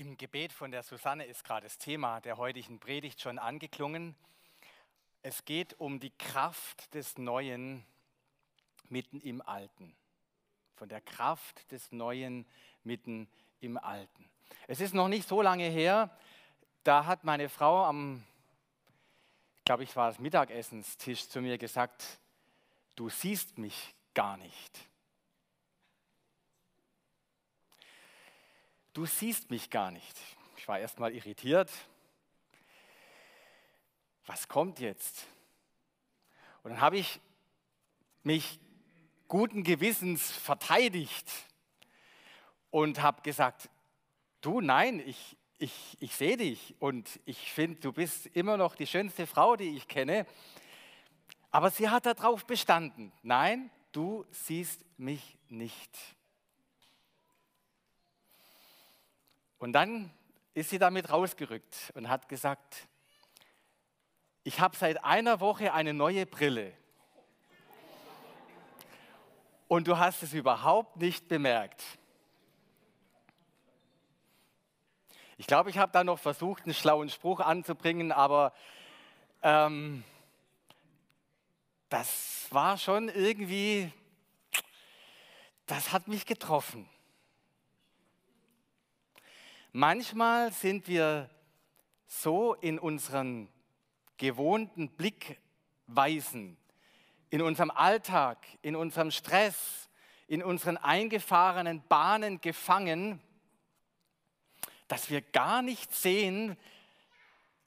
Im Gebet von der Susanne ist gerade das Thema der heutigen Predigt schon angeklungen. Es geht um die Kraft des Neuen mitten im Alten. Von der Kraft des Neuen mitten im Alten. Es ist noch nicht so lange her, da hat meine Frau am, glaube ich, war es Mittagessenstisch zu mir gesagt, du siehst mich gar nicht. Du siehst mich gar nicht. Ich war erst mal irritiert. Was kommt jetzt? Und dann habe ich mich guten Gewissens verteidigt und habe gesagt, du nein, ich, ich, ich sehe dich und ich finde, du bist immer noch die schönste Frau, die ich kenne. Aber sie hat darauf bestanden, nein, du siehst mich nicht. Und dann ist sie damit rausgerückt und hat gesagt, ich habe seit einer Woche eine neue Brille. Und du hast es überhaupt nicht bemerkt. Ich glaube, ich habe da noch versucht, einen schlauen Spruch anzubringen, aber ähm, das war schon irgendwie, das hat mich getroffen. Manchmal sind wir so in unseren gewohnten Blickweisen, in unserem Alltag, in unserem Stress, in unseren eingefahrenen Bahnen gefangen, dass wir gar nicht sehen,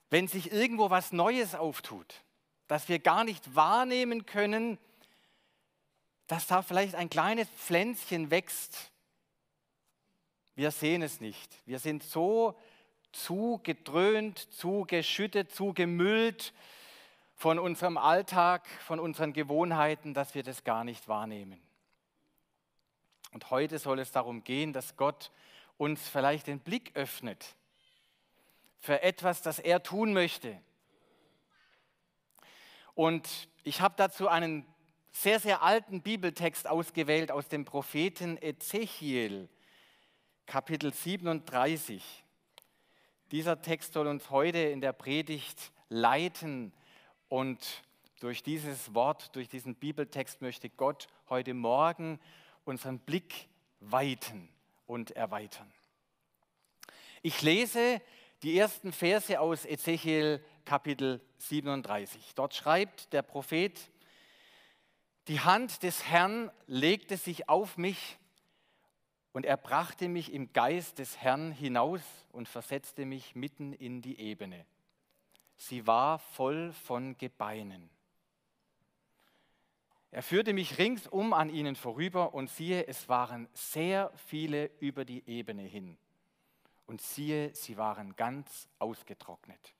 wenn sich irgendwo was Neues auftut, dass wir gar nicht wahrnehmen können, dass da vielleicht ein kleines Pflänzchen wächst, wir sehen es nicht. Wir sind so zugedröhnt, zugeschüttet, zugemüllt von unserem Alltag, von unseren Gewohnheiten, dass wir das gar nicht wahrnehmen. Und heute soll es darum gehen, dass Gott uns vielleicht den Blick öffnet für etwas, das er tun möchte. Und ich habe dazu einen sehr, sehr alten Bibeltext ausgewählt aus dem Propheten Ezechiel. Kapitel 37. Dieser Text soll uns heute in der Predigt leiten und durch dieses Wort, durch diesen Bibeltext möchte Gott heute Morgen unseren Blick weiten und erweitern. Ich lese die ersten Verse aus Ezechiel Kapitel 37. Dort schreibt der Prophet, die Hand des Herrn legte sich auf mich und er brachte mich im Geist des Herrn hinaus und versetzte mich mitten in die Ebene. Sie war voll von Gebeinen. Er führte mich ringsum an ihnen vorüber und siehe, es waren sehr viele über die Ebene hin. Und siehe, sie waren ganz ausgetrocknet.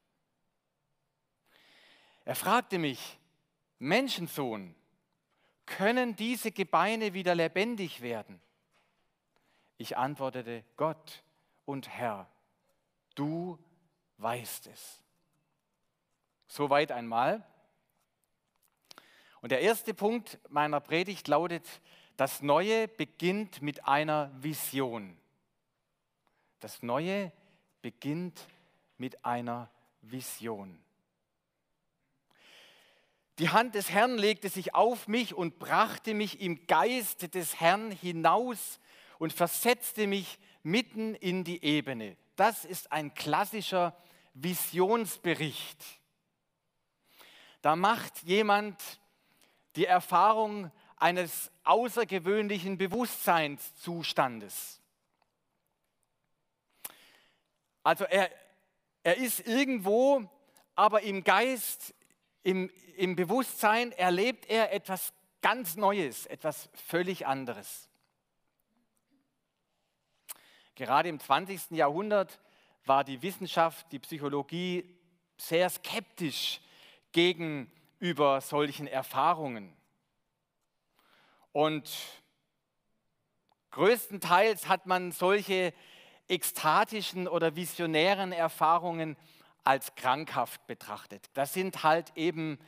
Er fragte mich, Menschensohn, können diese Gebeine wieder lebendig werden? Ich antwortete, Gott und Herr, du weißt es. Soweit einmal. Und der erste Punkt meiner Predigt lautet, das Neue beginnt mit einer Vision. Das Neue beginnt mit einer Vision. Die Hand des Herrn legte sich auf mich und brachte mich im Geist des Herrn hinaus und versetzte mich mitten in die Ebene. Das ist ein klassischer Visionsbericht. Da macht jemand die Erfahrung eines außergewöhnlichen Bewusstseinszustandes. Also er, er ist irgendwo, aber im Geist, im, im Bewusstsein erlebt er etwas ganz Neues, etwas völlig anderes. Gerade im 20. Jahrhundert war die Wissenschaft, die Psychologie sehr skeptisch gegenüber solchen Erfahrungen. Und größtenteils hat man solche ekstatischen oder visionären Erfahrungen als krankhaft betrachtet. Das sind halt eben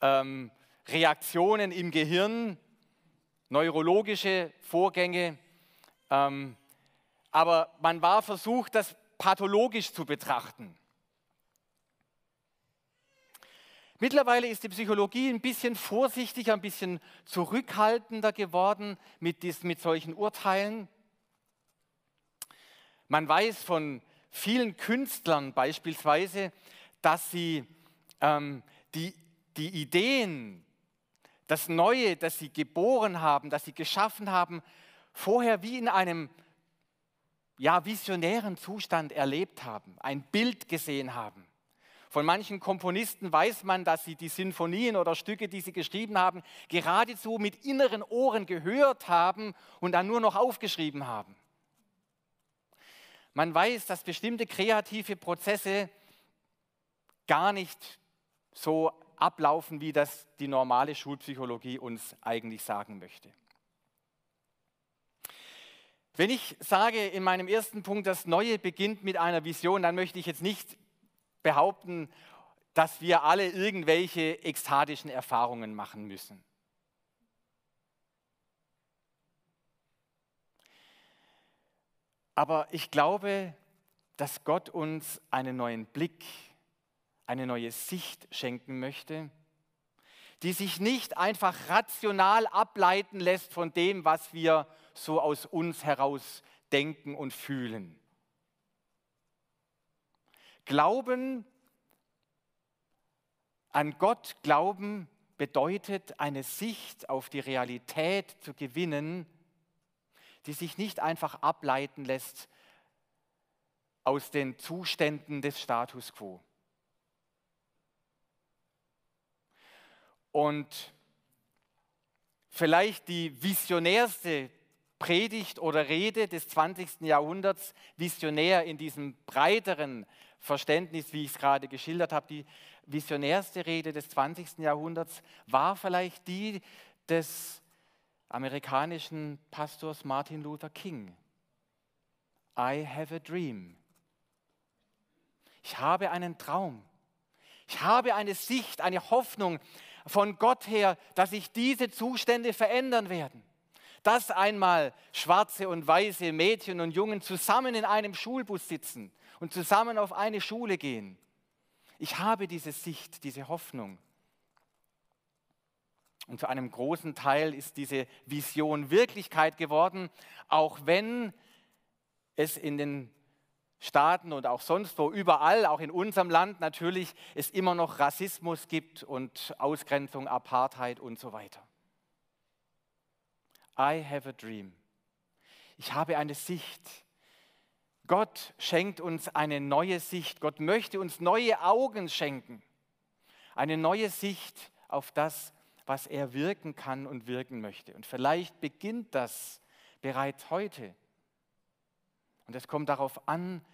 ähm, Reaktionen im Gehirn, neurologische Vorgänge, ähm, aber man war versucht, das pathologisch zu betrachten. Mittlerweile ist die Psychologie ein bisschen vorsichtiger, ein bisschen zurückhaltender geworden mit, dies, mit solchen Urteilen. Man weiß von vielen Künstlern beispielsweise, dass sie ähm, die, die Ideen, das Neue, das sie geboren haben, das sie geschaffen haben, vorher wie in einem ja, visionären Zustand erlebt haben, ein Bild gesehen haben. Von manchen Komponisten weiß man, dass sie die Sinfonien oder Stücke, die sie geschrieben haben, geradezu mit inneren Ohren gehört haben und dann nur noch aufgeschrieben haben. Man weiß, dass bestimmte kreative Prozesse gar nicht so ablaufen, wie das die normale Schulpsychologie uns eigentlich sagen möchte. Wenn ich sage in meinem ersten Punkt, das Neue beginnt mit einer Vision, dann möchte ich jetzt nicht behaupten, dass wir alle irgendwelche ekstatischen Erfahrungen machen müssen. Aber ich glaube, dass Gott uns einen neuen Blick, eine neue Sicht schenken möchte, die sich nicht einfach rational ableiten lässt von dem, was wir so aus uns heraus denken und fühlen. Glauben an Gott glauben bedeutet eine Sicht auf die Realität zu gewinnen, die sich nicht einfach ableiten lässt aus den Zuständen des Status quo. Und vielleicht die visionärste Predigt oder Rede des 20. Jahrhunderts, visionär in diesem breiteren Verständnis, wie ich es gerade geschildert habe, die visionärste Rede des 20. Jahrhunderts war vielleicht die des amerikanischen Pastors Martin Luther King. I have a dream. Ich habe einen Traum. Ich habe eine Sicht, eine Hoffnung von Gott her, dass sich diese Zustände verändern werden. Dass einmal schwarze und weiße Mädchen und Jungen zusammen in einem Schulbus sitzen und zusammen auf eine Schule gehen. Ich habe diese Sicht, diese Hoffnung. Und zu einem großen Teil ist diese Vision Wirklichkeit geworden, auch wenn es in den Staaten und auch sonst wo, überall, auch in unserem Land natürlich, es immer noch Rassismus gibt und Ausgrenzung, Apartheid und so weiter. I have a dream. Ich habe eine Sicht. Gott schenkt uns eine neue Sicht. Gott möchte uns neue Augen schenken. Eine neue Sicht auf das, was er wirken kann und wirken möchte. Und vielleicht beginnt das bereits heute. Und es kommt darauf an,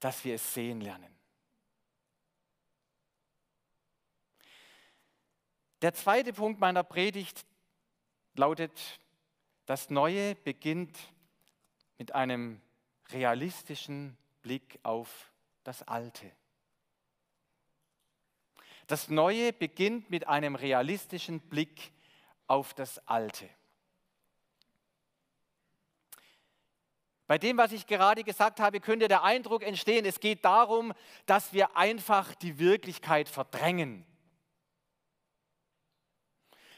dass wir es sehen lernen. Der zweite Punkt meiner Predigt lautet, das Neue beginnt mit einem realistischen Blick auf das Alte. Das Neue beginnt mit einem realistischen Blick auf das Alte. Bei dem, was ich gerade gesagt habe, könnte der Eindruck entstehen, es geht darum, dass wir einfach die Wirklichkeit verdrängen.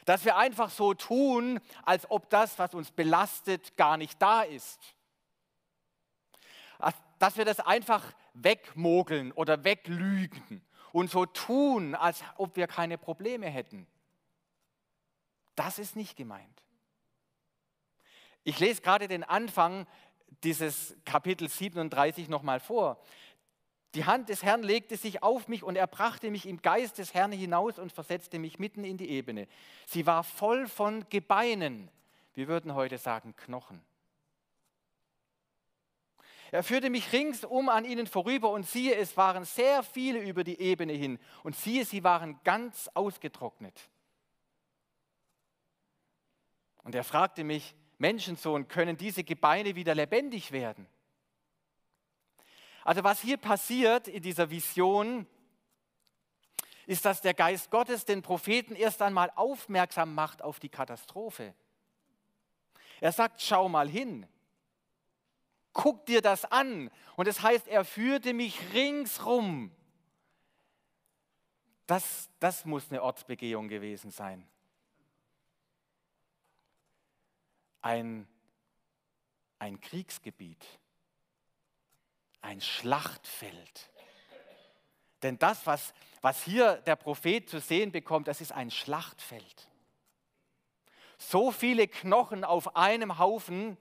Dass wir einfach so tun, als ob das, was uns belastet, gar nicht da ist dass wir das einfach wegmogeln oder weglügen und so tun, als ob wir keine Probleme hätten. Das ist nicht gemeint. Ich lese gerade den Anfang dieses Kapitel 37 nochmal vor. Die Hand des Herrn legte sich auf mich und er brachte mich im Geist des Herrn hinaus und versetzte mich mitten in die Ebene. Sie war voll von Gebeinen. Wir würden heute sagen Knochen. Er führte mich ringsum an ihnen vorüber und siehe, es waren sehr viele über die Ebene hin und siehe, sie waren ganz ausgetrocknet. Und er fragte mich, Menschensohn, können diese Gebeine wieder lebendig werden? Also was hier passiert in dieser Vision, ist, dass der Geist Gottes den Propheten erst einmal aufmerksam macht auf die Katastrophe. Er sagt, schau mal hin. Guck dir das an. Und das heißt, er führte mich ringsrum. Das, das muss eine Ortsbegehung gewesen sein. Ein, ein Kriegsgebiet, ein Schlachtfeld. Denn das, was, was hier der Prophet zu sehen bekommt, das ist ein Schlachtfeld. So viele Knochen auf einem Haufen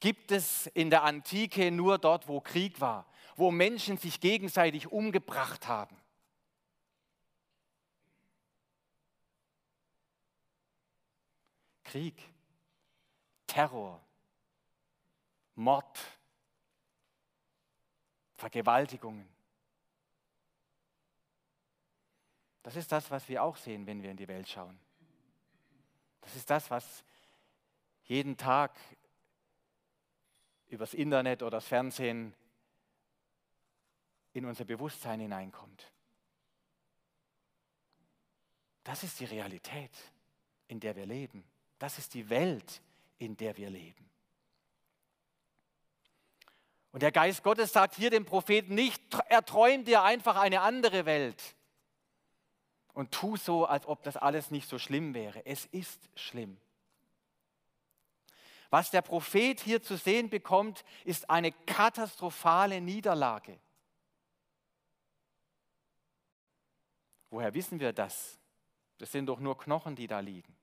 gibt es in der Antike nur dort, wo Krieg war, wo Menschen sich gegenseitig umgebracht haben. Krieg, Terror, Mord, Vergewaltigungen. Das ist das, was wir auch sehen, wenn wir in die Welt schauen. Das ist das, was jeden Tag übers Internet oder das Fernsehen in unser Bewusstsein hineinkommt. Das ist die Realität, in der wir leben. Das ist die Welt, in der wir leben. Und der Geist Gottes sagt hier dem Propheten nicht, er träumt dir einfach eine andere Welt und tu so, als ob das alles nicht so schlimm wäre. Es ist schlimm. Was der Prophet hier zu sehen bekommt, ist eine katastrophale Niederlage. Woher wissen wir das? Das sind doch nur Knochen, die da liegen.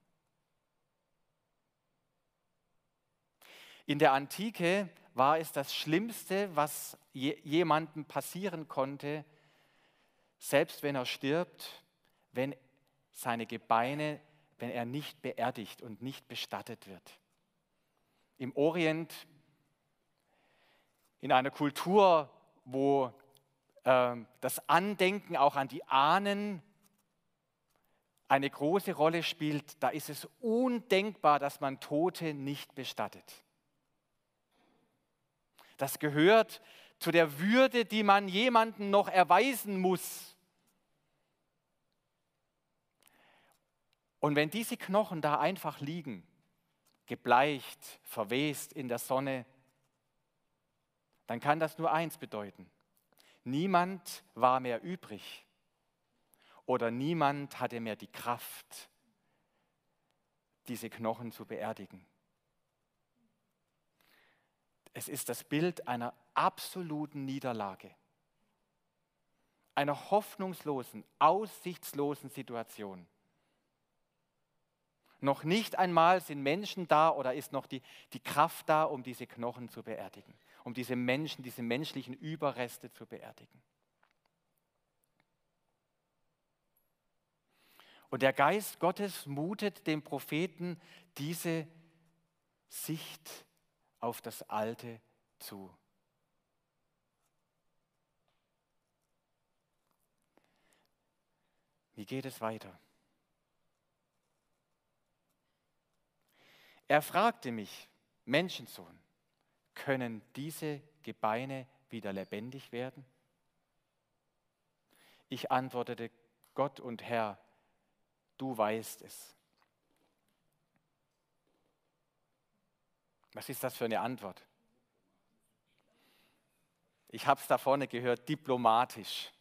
In der Antike war es das Schlimmste, was jemandem passieren konnte, selbst wenn er stirbt, wenn seine Gebeine, wenn er nicht beerdigt und nicht bestattet wird im Orient, in einer Kultur, wo äh, das Andenken auch an die Ahnen eine große Rolle spielt, da ist es undenkbar, dass man Tote nicht bestattet. Das gehört zu der Würde, die man jemandem noch erweisen muss. Und wenn diese Knochen da einfach liegen, gebleicht, verwest in der Sonne, dann kann das nur eins bedeuten. Niemand war mehr übrig oder niemand hatte mehr die Kraft, diese Knochen zu beerdigen. Es ist das Bild einer absoluten Niederlage, einer hoffnungslosen, aussichtslosen Situation. Noch nicht einmal sind Menschen da oder ist noch die, die Kraft da, um diese Knochen zu beerdigen, um diese Menschen, diese menschlichen Überreste zu beerdigen. Und der Geist Gottes mutet dem Propheten diese Sicht auf das Alte zu. Wie geht es weiter? Er fragte mich, Menschensohn, können diese Gebeine wieder lebendig werden? Ich antwortete, Gott und Herr, du weißt es. Was ist das für eine Antwort? Ich habe es da vorne gehört, diplomatisch.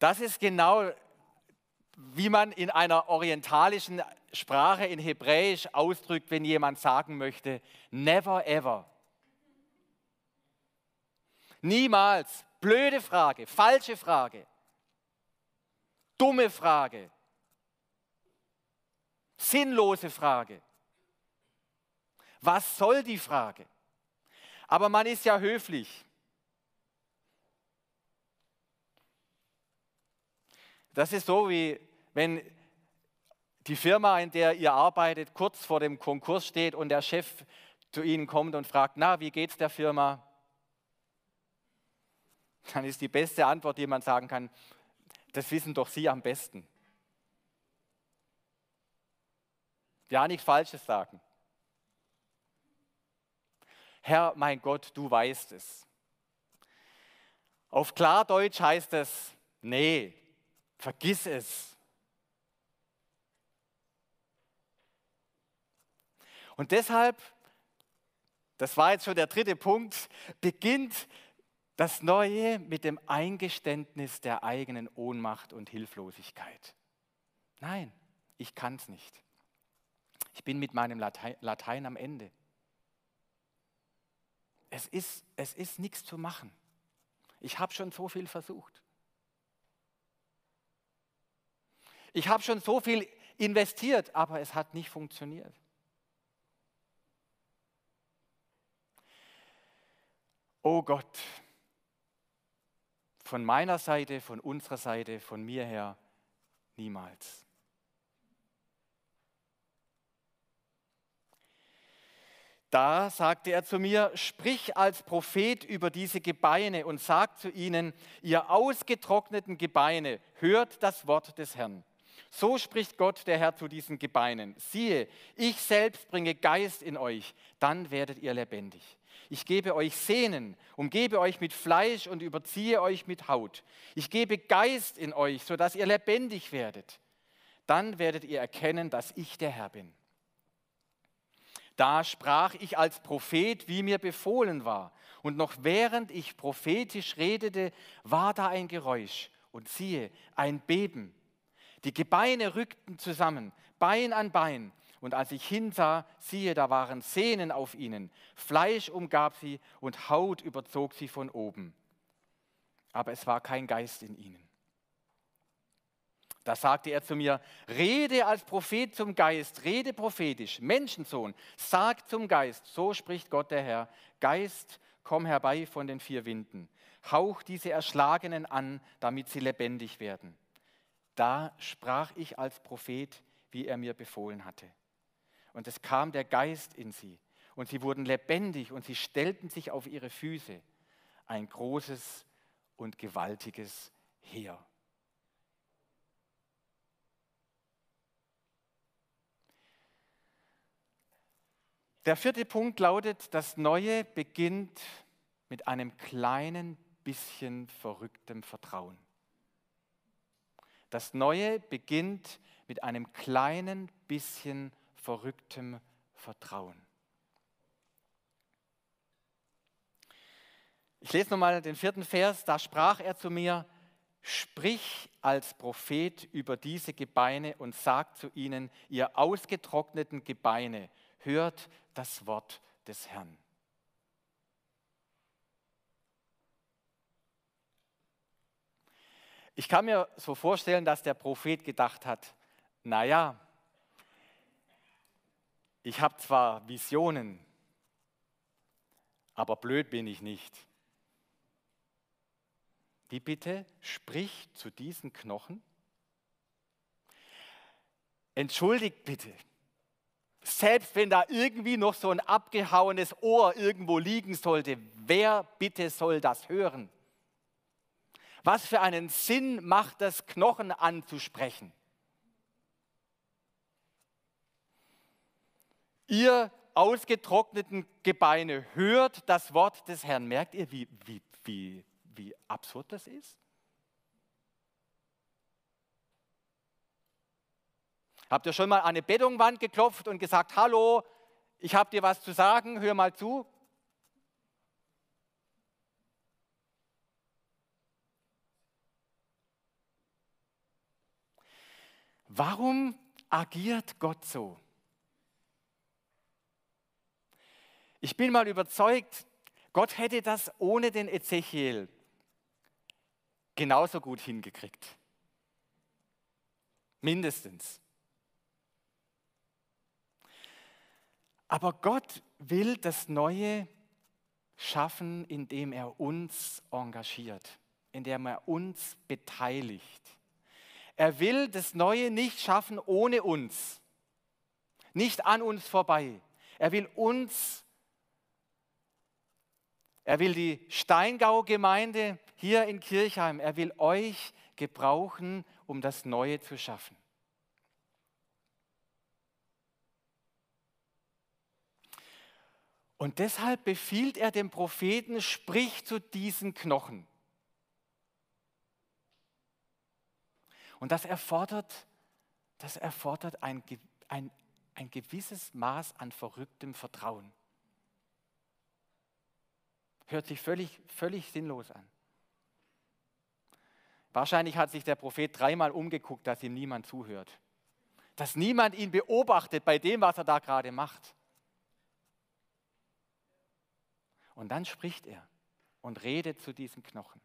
Das ist genau wie man in einer orientalischen Sprache in Hebräisch ausdrückt, wenn jemand sagen möchte, never ever. Niemals. Blöde Frage, falsche Frage, dumme Frage, sinnlose Frage. Was soll die Frage? Aber man ist ja höflich. Das ist so wie wenn die Firma, in der ihr arbeitet, kurz vor dem Konkurs steht und der Chef zu Ihnen kommt und fragt, na, wie geht's der Firma? Dann ist die beste Antwort, die man sagen kann, das wissen doch Sie am besten. Ja, nichts Falsches sagen. Herr, mein Gott, du weißt es. Auf Klardeutsch heißt es, nee, vergiss es. Und deshalb das war jetzt schon der dritte Punkt, beginnt das Neue mit dem Eingeständnis der eigenen Ohnmacht und Hilflosigkeit. Nein, ich kann es nicht. Ich bin mit meinem Latein, Latein am Ende. Es ist, es ist nichts zu machen. Ich habe schon so viel versucht. Ich habe schon so viel investiert, aber es hat nicht funktioniert. Oh Gott, von meiner Seite, von unserer Seite, von mir her, niemals. Da sagte er zu mir, sprich als Prophet über diese Gebeine und sag zu ihnen, ihr ausgetrockneten Gebeine, hört das Wort des Herrn. So spricht Gott der Herr zu diesen Gebeinen. Siehe, ich selbst bringe Geist in euch, dann werdet ihr lebendig. Ich gebe euch Sehnen, umgebe euch mit Fleisch und überziehe euch mit Haut. Ich gebe Geist in euch, sodass ihr lebendig werdet. Dann werdet ihr erkennen, dass ich der Herr bin. Da sprach ich als Prophet, wie mir befohlen war. Und noch während ich prophetisch redete, war da ein Geräusch und siehe, ein Beben. Die Gebeine rückten zusammen, Bein an Bein, und als ich hinsah, siehe, da waren Sehnen auf ihnen, Fleisch umgab sie und Haut überzog sie von oben. Aber es war kein Geist in ihnen. Da sagte er zu mir, rede als Prophet zum Geist, rede prophetisch, Menschensohn, sag zum Geist, so spricht Gott der Herr, Geist, komm herbei von den vier Winden, hauch diese Erschlagenen an, damit sie lebendig werden. Da sprach ich als Prophet, wie er mir befohlen hatte. Und es kam der Geist in sie. Und sie wurden lebendig und sie stellten sich auf ihre Füße. Ein großes und gewaltiges Heer. Der vierte Punkt lautet, das Neue beginnt mit einem kleinen bisschen verrücktem Vertrauen. Das Neue beginnt mit einem kleinen bisschen Verrücktem Vertrauen. Ich lese nochmal den vierten Vers, da sprach er zu mir, sprich als Prophet über diese Gebeine und sag zu ihnen, ihr ausgetrockneten Gebeine, hört das Wort des Herrn. Ich kann mir so vorstellen, dass der Prophet gedacht hat, naja, ich habe zwar Visionen, aber blöd bin ich nicht. Wie bitte? Sprich zu diesen Knochen? Entschuldigt bitte. Selbst wenn da irgendwie noch so ein abgehauenes Ohr irgendwo liegen sollte, wer bitte soll das hören? Was für einen Sinn macht das, Knochen anzusprechen? ihr ausgetrockneten Gebeine, hört das Wort des Herrn. Merkt ihr, wie, wie, wie, wie absurd das ist? Habt ihr schon mal an eine Bettungwand geklopft und gesagt, hallo, ich habe dir was zu sagen, hör mal zu? Warum agiert Gott so? Ich bin mal überzeugt, Gott hätte das ohne den Ezechiel genauso gut hingekriegt. Mindestens. Aber Gott will das Neue schaffen, indem er uns engagiert, indem er uns beteiligt. Er will das Neue nicht schaffen ohne uns, nicht an uns vorbei. Er will uns er will die Steingau-Gemeinde hier in Kirchheim, er will euch gebrauchen, um das Neue zu schaffen. Und deshalb befiehlt er dem Propheten, sprich zu diesen Knochen. Und das erfordert, das erfordert ein, ein, ein gewisses Maß an verrücktem Vertrauen. Hört sich völlig, völlig sinnlos an. Wahrscheinlich hat sich der Prophet dreimal umgeguckt, dass ihm niemand zuhört. Dass niemand ihn beobachtet bei dem, was er da gerade macht. Und dann spricht er und redet zu diesem Knochen.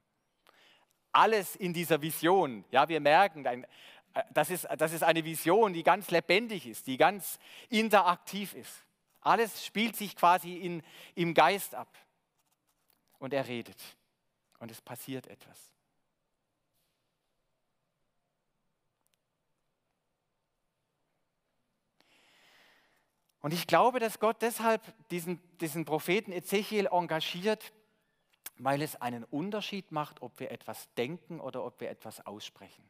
Alles in dieser Vision, ja, wir merken, äh, das, ist, das ist eine Vision, die ganz lebendig ist, die ganz interaktiv ist. Alles spielt sich quasi in, im Geist ab. Und er redet. Und es passiert etwas. Und ich glaube, dass Gott deshalb diesen, diesen Propheten Ezechiel engagiert, weil es einen Unterschied macht, ob wir etwas denken oder ob wir etwas aussprechen.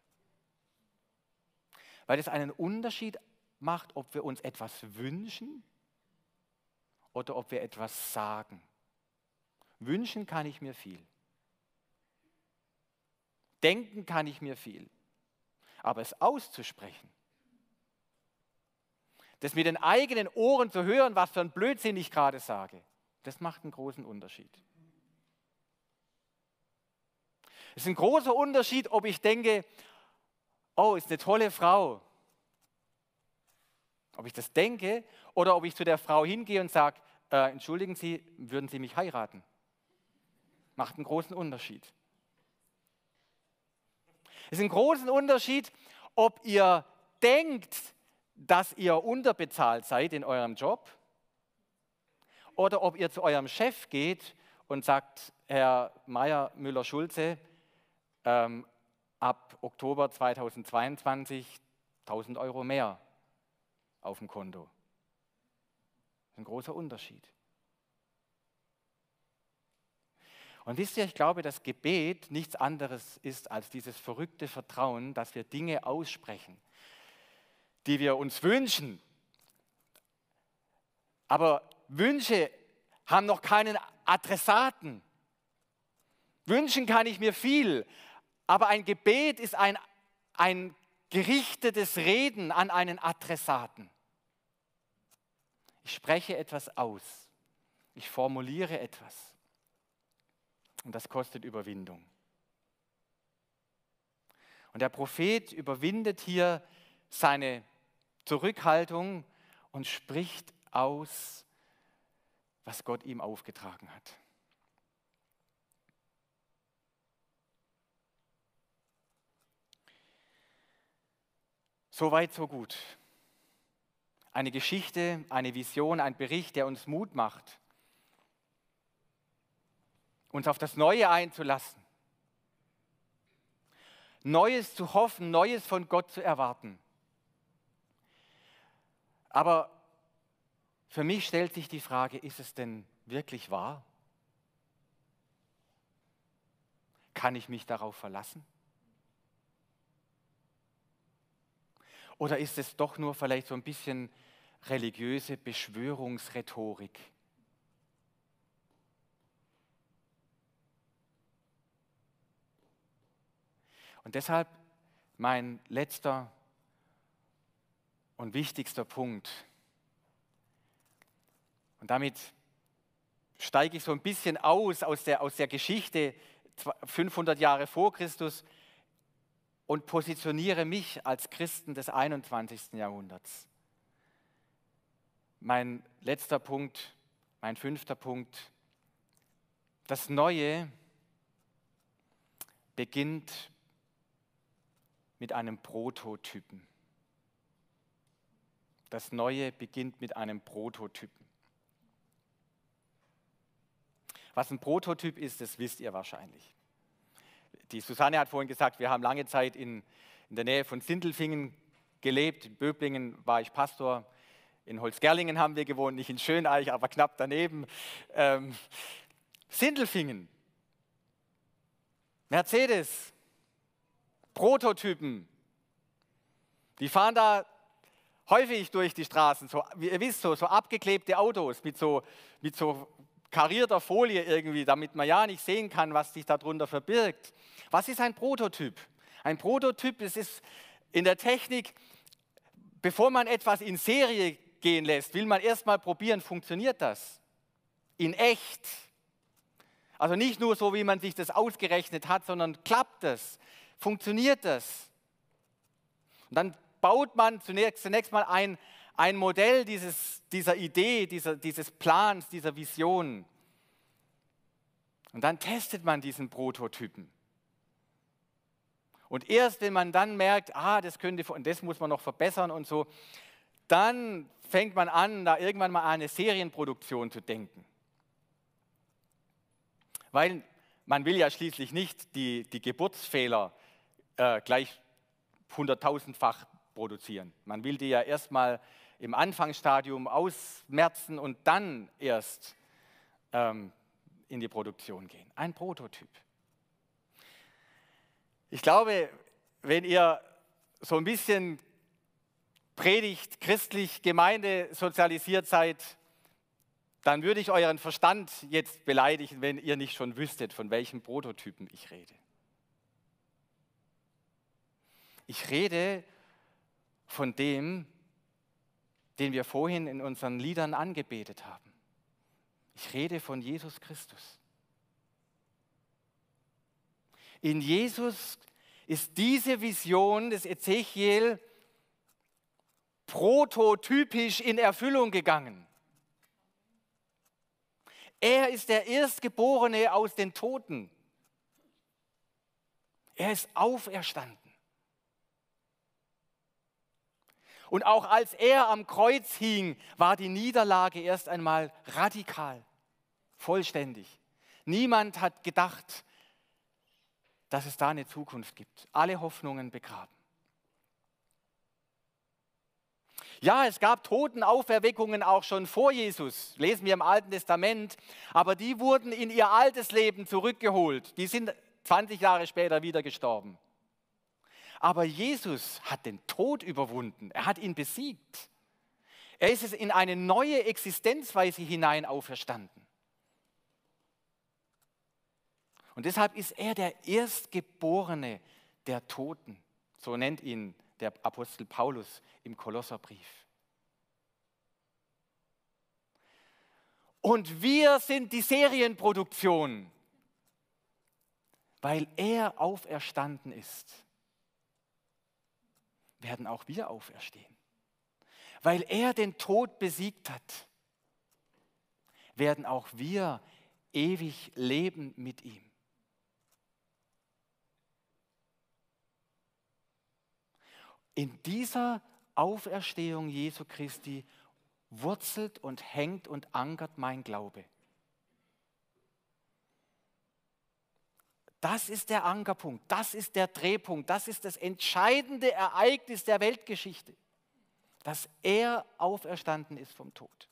Weil es einen Unterschied macht, ob wir uns etwas wünschen oder ob wir etwas sagen. Wünschen kann ich mir viel. Denken kann ich mir viel. Aber es auszusprechen, das mit den eigenen Ohren zu hören, was für ein Blödsinn ich gerade sage, das macht einen großen Unterschied. Es ist ein großer Unterschied, ob ich denke, oh, ist eine tolle Frau. Ob ich das denke oder ob ich zu der Frau hingehe und sage, äh, entschuldigen Sie, würden Sie mich heiraten? Macht einen großen Unterschied. Es ist ein großen Unterschied, ob ihr denkt, dass ihr unterbezahlt seid in eurem Job oder ob ihr zu eurem Chef geht und sagt, Herr Meier Müller-Schulze, ähm, ab Oktober 2022 1000 Euro mehr auf dem Konto. Ein großer Unterschied. Und wisst ihr, ich glaube, dass Gebet nichts anderes ist als dieses verrückte Vertrauen, dass wir Dinge aussprechen, die wir uns wünschen. Aber Wünsche haben noch keinen Adressaten. Wünschen kann ich mir viel, aber ein Gebet ist ein, ein gerichtetes Reden an einen Adressaten. Ich spreche etwas aus. Ich formuliere etwas. Und das kostet Überwindung. Und der Prophet überwindet hier seine Zurückhaltung und spricht aus, was Gott ihm aufgetragen hat. So weit, so gut. Eine Geschichte, eine Vision, ein Bericht, der uns Mut macht, uns auf das Neue einzulassen, Neues zu hoffen, Neues von Gott zu erwarten. Aber für mich stellt sich die Frage, ist es denn wirklich wahr? Kann ich mich darauf verlassen? Oder ist es doch nur vielleicht so ein bisschen religiöse Beschwörungsrhetorik? Und deshalb mein letzter und wichtigster Punkt. Und damit steige ich so ein bisschen aus aus der, aus der Geschichte 500 Jahre vor Christus und positioniere mich als Christen des 21. Jahrhunderts. Mein letzter Punkt, mein fünfter Punkt, das Neue beginnt mit einem Prototypen. Das Neue beginnt mit einem Prototypen. Was ein Prototyp ist, das wisst ihr wahrscheinlich. Die Susanne hat vorhin gesagt, wir haben lange Zeit in, in der Nähe von Sindelfingen gelebt. In Böblingen war ich Pastor. In Holzgerlingen haben wir gewohnt, nicht in Schöneich, aber knapp daneben. Ähm, Sindelfingen, Mercedes, Prototypen, die fahren da häufig durch die Straßen, so, ihr wisst, so, so abgeklebte Autos mit so, mit so karierter Folie irgendwie, damit man ja nicht sehen kann, was sich darunter verbirgt. Was ist ein Prototyp? Ein Prototyp, es ist in der Technik, bevor man etwas in Serie gehen lässt, will man erstmal probieren, funktioniert das? In echt. Also nicht nur so, wie man sich das ausgerechnet hat, sondern klappt es? Funktioniert das? Und dann baut man zunächst, zunächst mal ein, ein Modell dieses, dieser Idee, dieser, dieses Plans, dieser Vision. Und dann testet man diesen Prototypen. Und erst wenn man dann merkt, ah, das könnte, und das muss man noch verbessern und so, dann fängt man an, da irgendwann mal an eine Serienproduktion zu denken. Weil man will ja schließlich nicht die, die Geburtsfehler äh, gleich hunderttausendfach produzieren. Man will die ja erstmal im Anfangsstadium ausmerzen und dann erst ähm, in die Produktion gehen. Ein Prototyp. Ich glaube, wenn ihr so ein bisschen predigt, christlich, Gemeinde sozialisiert seid, dann würde ich euren Verstand jetzt beleidigen, wenn ihr nicht schon wüsstet, von welchen Prototypen ich rede. Ich rede von dem, den wir vorhin in unseren Liedern angebetet haben. Ich rede von Jesus Christus. In Jesus ist diese Vision des Ezechiel prototypisch in Erfüllung gegangen. Er ist der Erstgeborene aus den Toten. Er ist auferstanden. Und auch als er am Kreuz hing, war die Niederlage erst einmal radikal, vollständig. Niemand hat gedacht, dass es da eine Zukunft gibt. Alle Hoffnungen begraben. Ja, es gab Totenauferweckungen auch schon vor Jesus, lesen wir im Alten Testament, aber die wurden in ihr altes Leben zurückgeholt. Die sind 20 Jahre später wieder gestorben. Aber Jesus hat den Tod überwunden, er hat ihn besiegt. Er ist in eine neue Existenzweise hinein auferstanden. Und deshalb ist er der Erstgeborene der Toten. So nennt ihn der Apostel Paulus im Kolosserbrief. Und wir sind die Serienproduktion, weil er auferstanden ist, werden auch wir auferstehen. Weil er den Tod besiegt hat, werden auch wir ewig leben mit ihm. In dieser Auferstehung Jesu Christi wurzelt und hängt und ankert mein Glaube. Das ist der Ankerpunkt, das ist der Drehpunkt, das ist das entscheidende Ereignis der Weltgeschichte, dass er auferstanden ist vom Tod.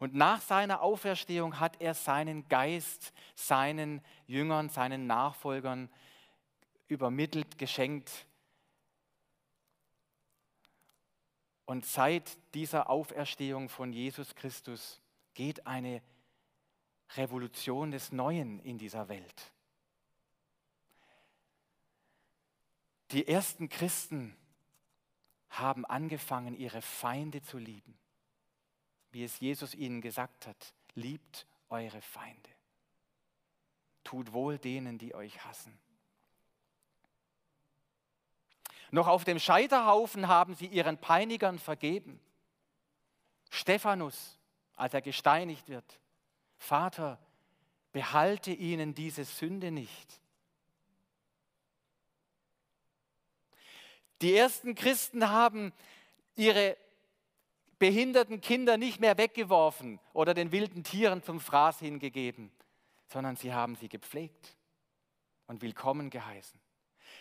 Und nach seiner Auferstehung hat er seinen Geist seinen Jüngern, seinen Nachfolgern übermittelt, geschenkt. Und seit dieser Auferstehung von Jesus Christus geht eine Revolution des Neuen in dieser Welt. Die ersten Christen haben angefangen, ihre Feinde zu lieben, wie es Jesus ihnen gesagt hat, liebt eure Feinde. Tut wohl denen, die euch hassen. Noch auf dem Scheiterhaufen haben sie ihren Peinigern vergeben. Stephanus, als er gesteinigt wird, Vater, behalte ihnen diese Sünde nicht. Die ersten Christen haben ihre behinderten Kinder nicht mehr weggeworfen oder den wilden Tieren zum Fraß hingegeben, sondern sie haben sie gepflegt und willkommen geheißen.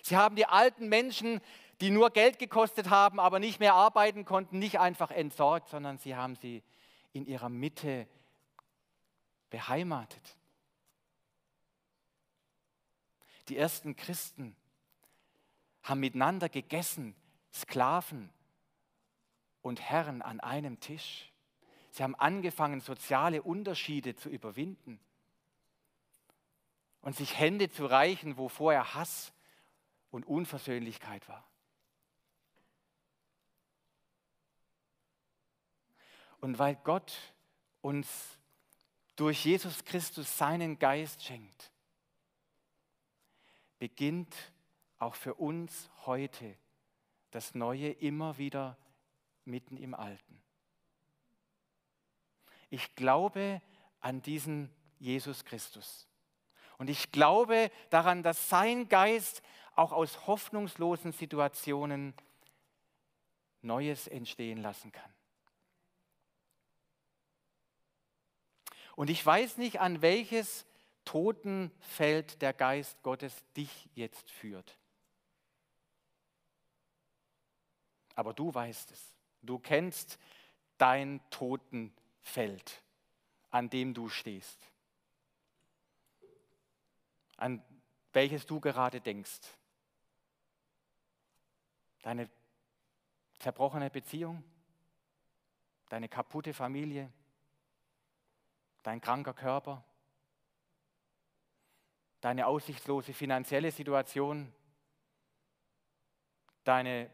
Sie haben die alten Menschen, die nur Geld gekostet haben, aber nicht mehr arbeiten konnten, nicht einfach entsorgt, sondern sie haben sie in ihrer Mitte beheimatet. Die ersten Christen haben miteinander gegessen, Sklaven und Herren an einem Tisch. Sie haben angefangen, soziale Unterschiede zu überwinden und sich Hände zu reichen, wo vorher Hass und Unversöhnlichkeit war. Und weil Gott uns durch Jesus Christus seinen Geist schenkt, beginnt auch für uns heute das Neue immer wieder mitten im Alten. Ich glaube an diesen Jesus Christus. Und ich glaube daran, dass sein Geist auch aus hoffnungslosen Situationen Neues entstehen lassen kann. Und ich weiß nicht, an welches Totenfeld der Geist Gottes dich jetzt führt. Aber du weißt es. Du kennst dein Totenfeld, an dem du stehst, an welches du gerade denkst. Deine zerbrochene Beziehung, deine kaputte Familie, dein kranker Körper, deine aussichtslose finanzielle Situation, deine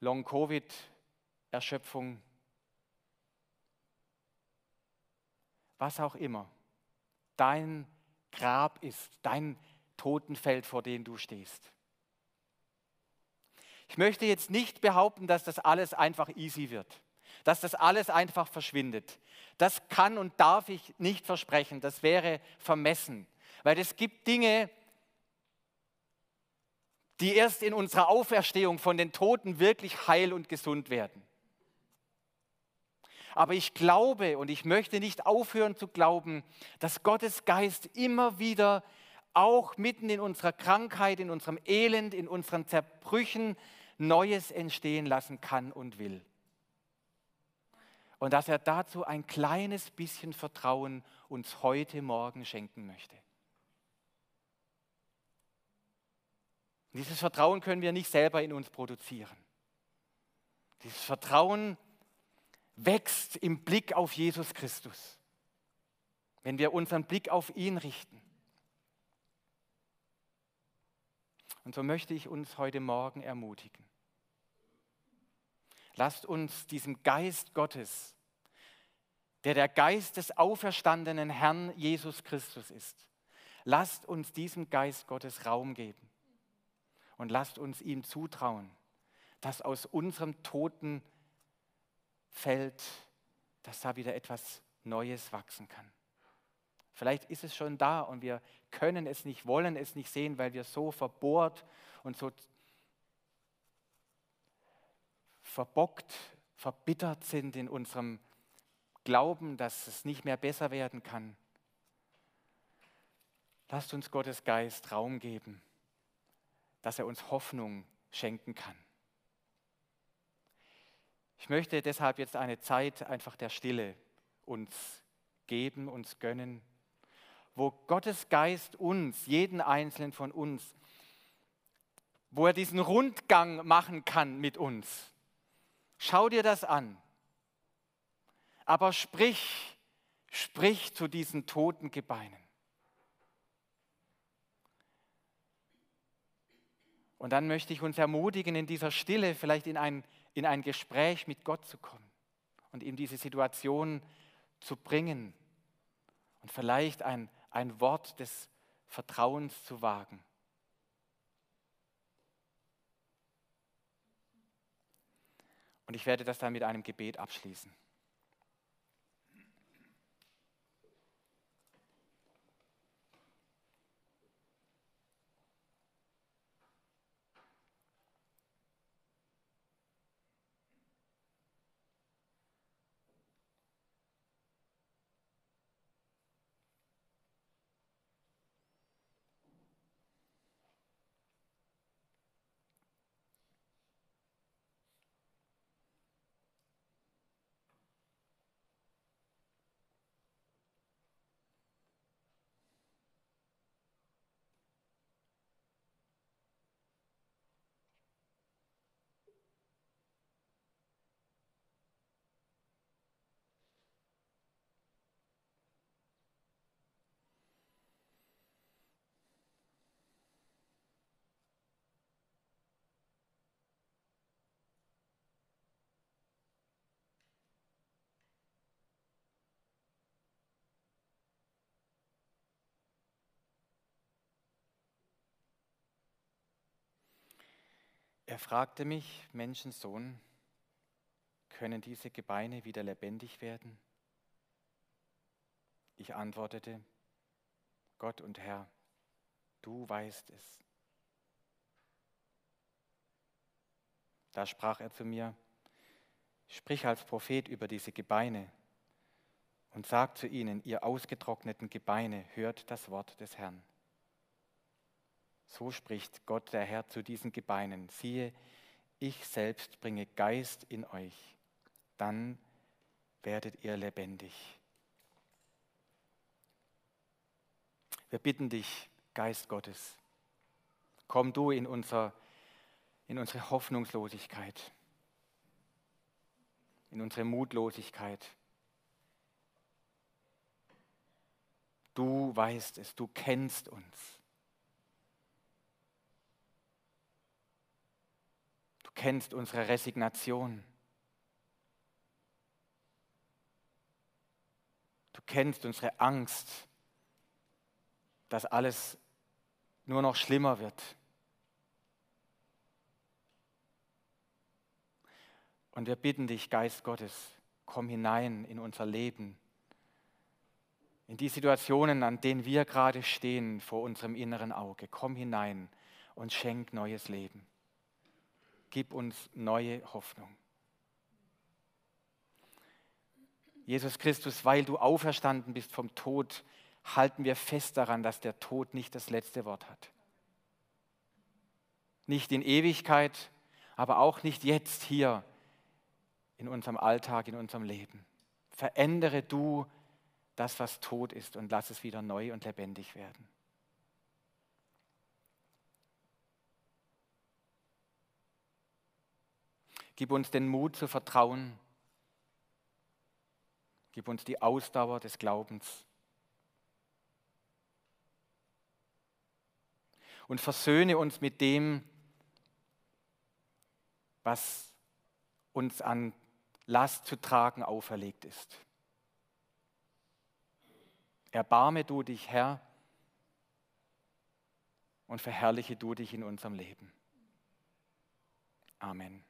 Long-Covid-Erschöpfung, was auch immer, dein Grab ist, dein Totenfeld, vor dem du stehst. Ich möchte jetzt nicht behaupten, dass das alles einfach easy wird, dass das alles einfach verschwindet. Das kann und darf ich nicht versprechen, das wäre vermessen, weil es gibt Dinge, die erst in unserer Auferstehung von den Toten wirklich heil und gesund werden. Aber ich glaube und ich möchte nicht aufhören zu glauben, dass Gottes Geist immer wieder auch mitten in unserer Krankheit, in unserem Elend, in unseren Zerbrüchen Neues entstehen lassen kann und will. Und dass er dazu ein kleines bisschen Vertrauen uns heute Morgen schenken möchte. Dieses Vertrauen können wir nicht selber in uns produzieren. Dieses Vertrauen wächst im Blick auf Jesus Christus, wenn wir unseren Blick auf ihn richten. Und so möchte ich uns heute Morgen ermutigen. Lasst uns diesem Geist Gottes, der der Geist des auferstandenen Herrn Jesus Christus ist, lasst uns diesem Geist Gottes Raum geben und lasst uns ihm zutrauen, dass aus unserem toten Feld, dass da wieder etwas Neues wachsen kann. Vielleicht ist es schon da und wir können es nicht, wollen es nicht sehen, weil wir so verbohrt und so verbockt, verbittert sind in unserem Glauben, dass es nicht mehr besser werden kann. Lasst uns Gottes Geist Raum geben dass er uns Hoffnung schenken kann. Ich möchte deshalb jetzt eine Zeit einfach der Stille uns geben, uns gönnen, wo Gottes Geist uns, jeden einzelnen von uns, wo er diesen Rundgang machen kann mit uns. Schau dir das an. Aber sprich, sprich zu diesen toten Gebeinen. Und dann möchte ich uns ermutigen, in dieser Stille vielleicht in ein, in ein Gespräch mit Gott zu kommen und ihm diese Situation zu bringen und vielleicht ein, ein Wort des Vertrauens zu wagen. Und ich werde das dann mit einem Gebet abschließen. Er fragte mich, Menschensohn, können diese Gebeine wieder lebendig werden? Ich antwortete, Gott und Herr, du weißt es. Da sprach er zu mir, sprich als Prophet über diese Gebeine und sag zu ihnen, ihr ausgetrockneten Gebeine, hört das Wort des Herrn. So spricht Gott der Herr zu diesen Gebeinen, siehe, ich selbst bringe Geist in euch, dann werdet ihr lebendig. Wir bitten dich, Geist Gottes, komm du in, unser, in unsere Hoffnungslosigkeit, in unsere Mutlosigkeit. Du weißt es, du kennst uns. Kennst unsere Resignation. Du kennst unsere Angst dass alles nur noch schlimmer wird. Und wir bitten dich, Geist Gottes, komm hinein in unser Leben, in die Situationen, an denen wir gerade stehen vor unserem inneren Auge. Komm hinein und schenk neues Leben. Gib uns neue Hoffnung. Jesus Christus, weil du auferstanden bist vom Tod, halten wir fest daran, dass der Tod nicht das letzte Wort hat. Nicht in Ewigkeit, aber auch nicht jetzt hier in unserem Alltag, in unserem Leben. Verändere du das, was tot ist und lass es wieder neu und lebendig werden. Gib uns den Mut zu vertrauen. Gib uns die Ausdauer des Glaubens. und versöhne uns mit dem, was uns an Last zu tragen auferlegt ist. Erbarme du dich, Herr, und verherrliche du dich in unserem Leben. Amen.